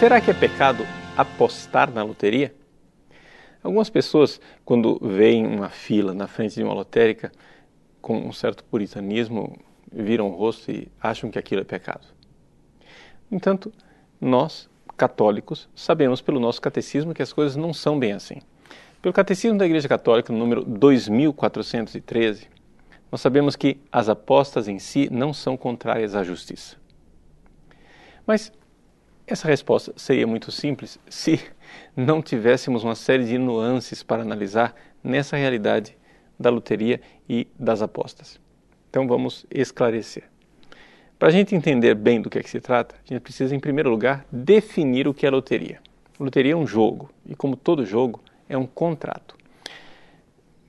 Será que é pecado apostar na loteria? Algumas pessoas, quando veem uma fila na frente de uma lotérica, com um certo puritanismo, viram o rosto e acham que aquilo é pecado. No entanto, nós, católicos, sabemos pelo nosso catecismo que as coisas não são bem assim. Pelo Catecismo da Igreja Católica, no número 2413, nós sabemos que as apostas em si não são contrárias à justiça. Mas essa resposta seria muito simples se não tivéssemos uma série de nuances para analisar nessa realidade da loteria e das apostas. Então vamos esclarecer. Para a gente entender bem do que é que se trata, a gente precisa, em primeiro lugar, definir o que é loteria. Loteria é um jogo, e como todo jogo, é um contrato.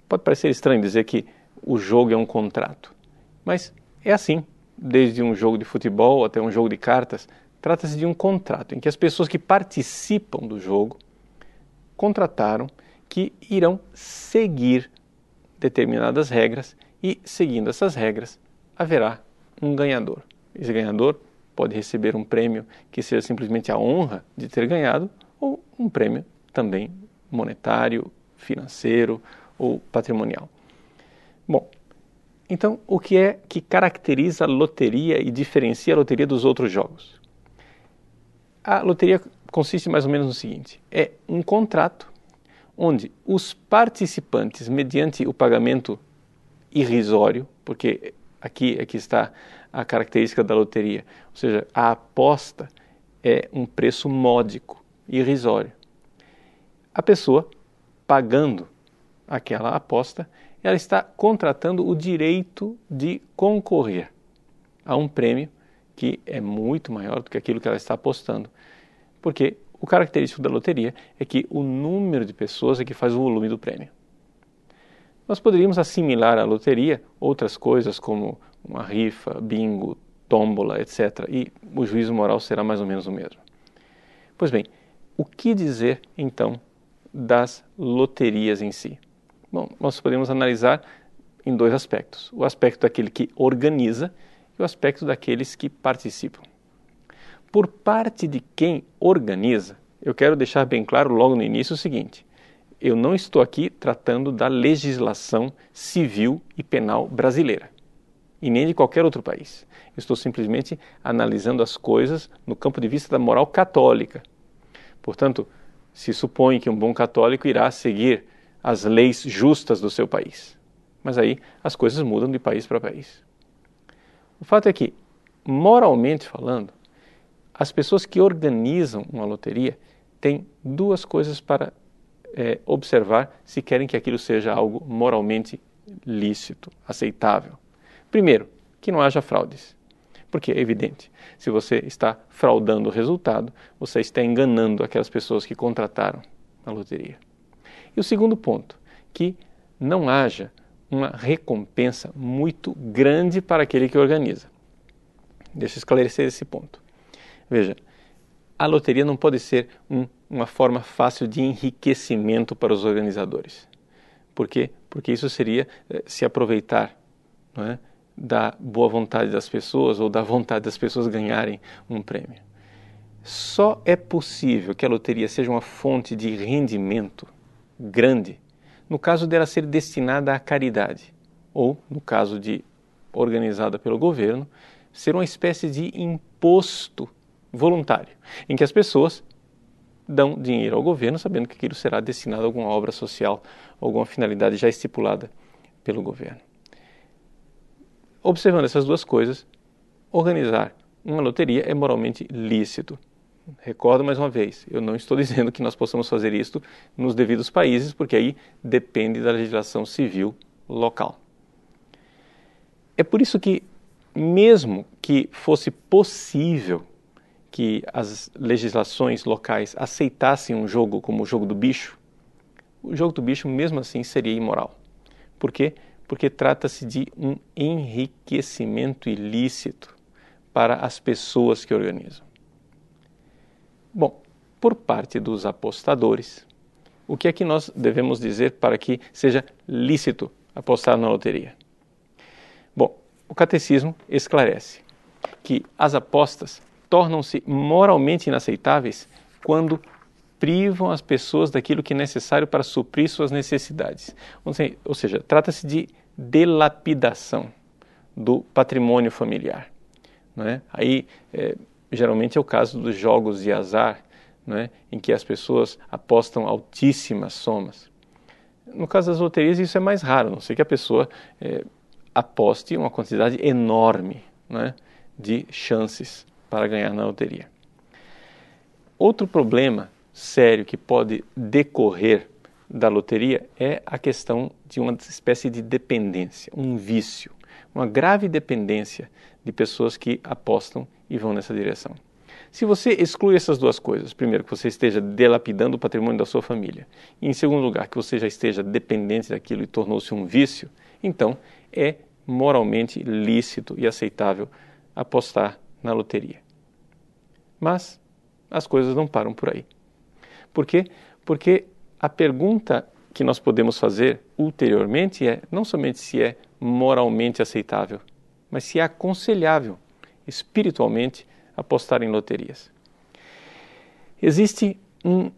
Pode parecer estranho dizer que o jogo é um contrato, mas é assim. Desde um jogo de futebol até um jogo de cartas, Trata-se de um contrato em que as pessoas que participam do jogo contrataram que irão seguir determinadas regras e, seguindo essas regras, haverá um ganhador. Esse ganhador pode receber um prêmio que seja simplesmente a honra de ter ganhado ou um prêmio também monetário, financeiro ou patrimonial. Bom, então o que é que caracteriza a loteria e diferencia a loteria dos outros jogos? A loteria consiste mais ou menos no seguinte: é um contrato onde os participantes, mediante o pagamento irrisório, porque aqui, aqui está a característica da loteria, ou seja, a aposta é um preço módico, irrisório. A pessoa pagando aquela aposta, ela está contratando o direito de concorrer a um prêmio que é muito maior do que aquilo que ela está apostando. Porque o característico da loteria é que o número de pessoas é que faz o volume do prêmio. Nós poderíamos assimilar à loteria outras coisas como uma rifa, bingo, tómbola, etc. E o juízo moral será mais ou menos o mesmo. Pois bem, o que dizer então das loterias em si? Bom, nós podemos analisar em dois aspectos. O aspecto daquele que organiza o aspecto daqueles que participam. Por parte de quem organiza, eu quero deixar bem claro logo no início o seguinte: eu não estou aqui tratando da legislação civil e penal brasileira e nem de qualquer outro país. Eu estou simplesmente analisando as coisas no campo de vista da moral católica. Portanto, se supõe que um bom católico irá seguir as leis justas do seu país. Mas aí as coisas mudam de país para país. O fato é que, moralmente falando, as pessoas que organizam uma loteria têm duas coisas para é, observar se querem que aquilo seja algo moralmente lícito, aceitável. Primeiro, que não haja fraudes. Porque é evidente, se você está fraudando o resultado, você está enganando aquelas pessoas que contrataram a loteria. E o segundo ponto, que não haja uma recompensa muito grande para aquele que organiza. Deixa eu esclarecer esse ponto. Veja, a loteria não pode ser um, uma forma fácil de enriquecimento para os organizadores. Por quê? Porque isso seria eh, se aproveitar é, da boa vontade das pessoas ou da vontade das pessoas ganharem um prêmio. Só é possível que a loteria seja uma fonte de rendimento grande no caso dela ser destinada à caridade, ou, no caso de organizada pelo governo, ser uma espécie de imposto voluntário, em que as pessoas dão dinheiro ao governo sabendo que aquilo será destinado a alguma obra social, alguma finalidade já estipulada pelo governo. Observando essas duas coisas, organizar uma loteria é moralmente lícito. Recordo mais uma vez, eu não estou dizendo que nós possamos fazer isto nos devidos países, porque aí depende da legislação civil local. É por isso que, mesmo que fosse possível que as legislações locais aceitassem um jogo como o jogo do bicho, o jogo do bicho mesmo assim seria imoral. Por quê? Porque trata-se de um enriquecimento ilícito para as pessoas que organizam. Bom, por parte dos apostadores, o que é que nós devemos dizer para que seja lícito apostar na loteria? Bom, o catecismo esclarece que as apostas tornam-se moralmente inaceitáveis quando privam as pessoas daquilo que é necessário para suprir suas necessidades. Ou seja, trata-se de delapidação do patrimônio familiar. Não é? Aí, é, geralmente é o caso dos jogos de azar, não é? em que as pessoas apostam altíssimas somas. No caso das loterias, isso é mais raro, a não sei que a pessoa é, aposte uma quantidade enorme não é? de chances para ganhar na loteria. Outro problema sério que pode decorrer da loteria é a questão de uma espécie de dependência, um vício, uma grave dependência de pessoas que apostam e vão nessa direção. Se você exclui essas duas coisas, primeiro, que você esteja delapidando o patrimônio da sua família, e em segundo lugar, que você já esteja dependente daquilo e tornou-se um vício, então é moralmente lícito e aceitável apostar na loteria. Mas as coisas não param por aí. Por quê? Porque a pergunta que nós podemos fazer ulteriormente é não somente se é moralmente aceitável, mas se é aconselhável espiritualmente apostar em loterias. Existe um,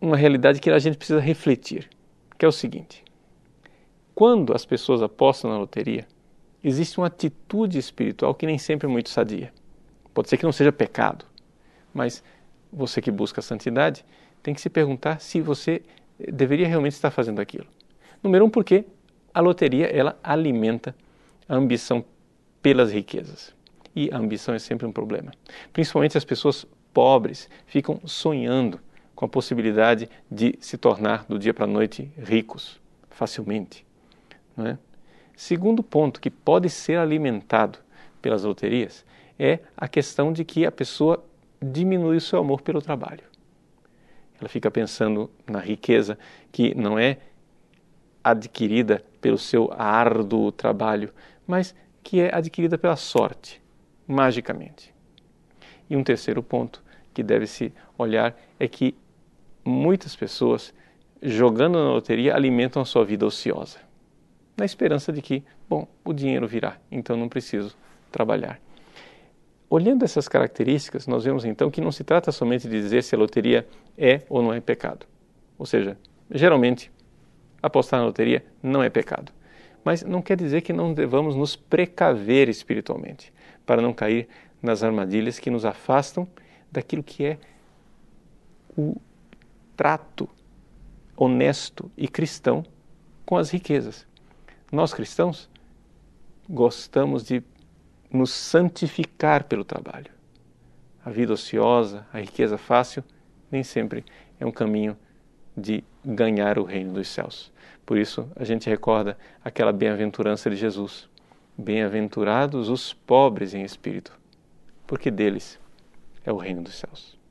uma realidade que a gente precisa refletir, que é o seguinte: quando as pessoas apostam na loteria, existe uma atitude espiritual que nem sempre é muito sadia. Pode ser que não seja pecado, mas você que busca a santidade tem que se perguntar se você deveria realmente estar fazendo aquilo. Número um, porque a loteria ela alimenta a ambição pelas riquezas. E a ambição é sempre um problema. Principalmente as pessoas pobres ficam sonhando com a possibilidade de se tornar do dia para a noite ricos facilmente. Não é? Segundo ponto que pode ser alimentado pelas loterias é a questão de que a pessoa diminui o seu amor pelo trabalho. Ela fica pensando na riqueza que não é adquirida pelo seu árduo trabalho, mas que é adquirida pela sorte, magicamente. E um terceiro ponto que deve se olhar é que muitas pessoas, jogando na loteria, alimentam a sua vida ociosa, na esperança de que, bom, o dinheiro virá, então não preciso trabalhar. Olhando essas características, nós vemos então que não se trata somente de dizer se a loteria é ou não é pecado. Ou seja, geralmente, apostar na loteria não é pecado. Mas não quer dizer que não devamos nos precaver espiritualmente, para não cair nas armadilhas que nos afastam daquilo que é o trato honesto e cristão com as riquezas. Nós cristãos gostamos de nos santificar pelo trabalho. A vida ociosa, a riqueza fácil, nem sempre é um caminho de ganhar o reino dos céus. Por isso, a gente recorda aquela bem-aventurança de Jesus. Bem-aventurados os pobres em espírito, porque deles é o reino dos céus.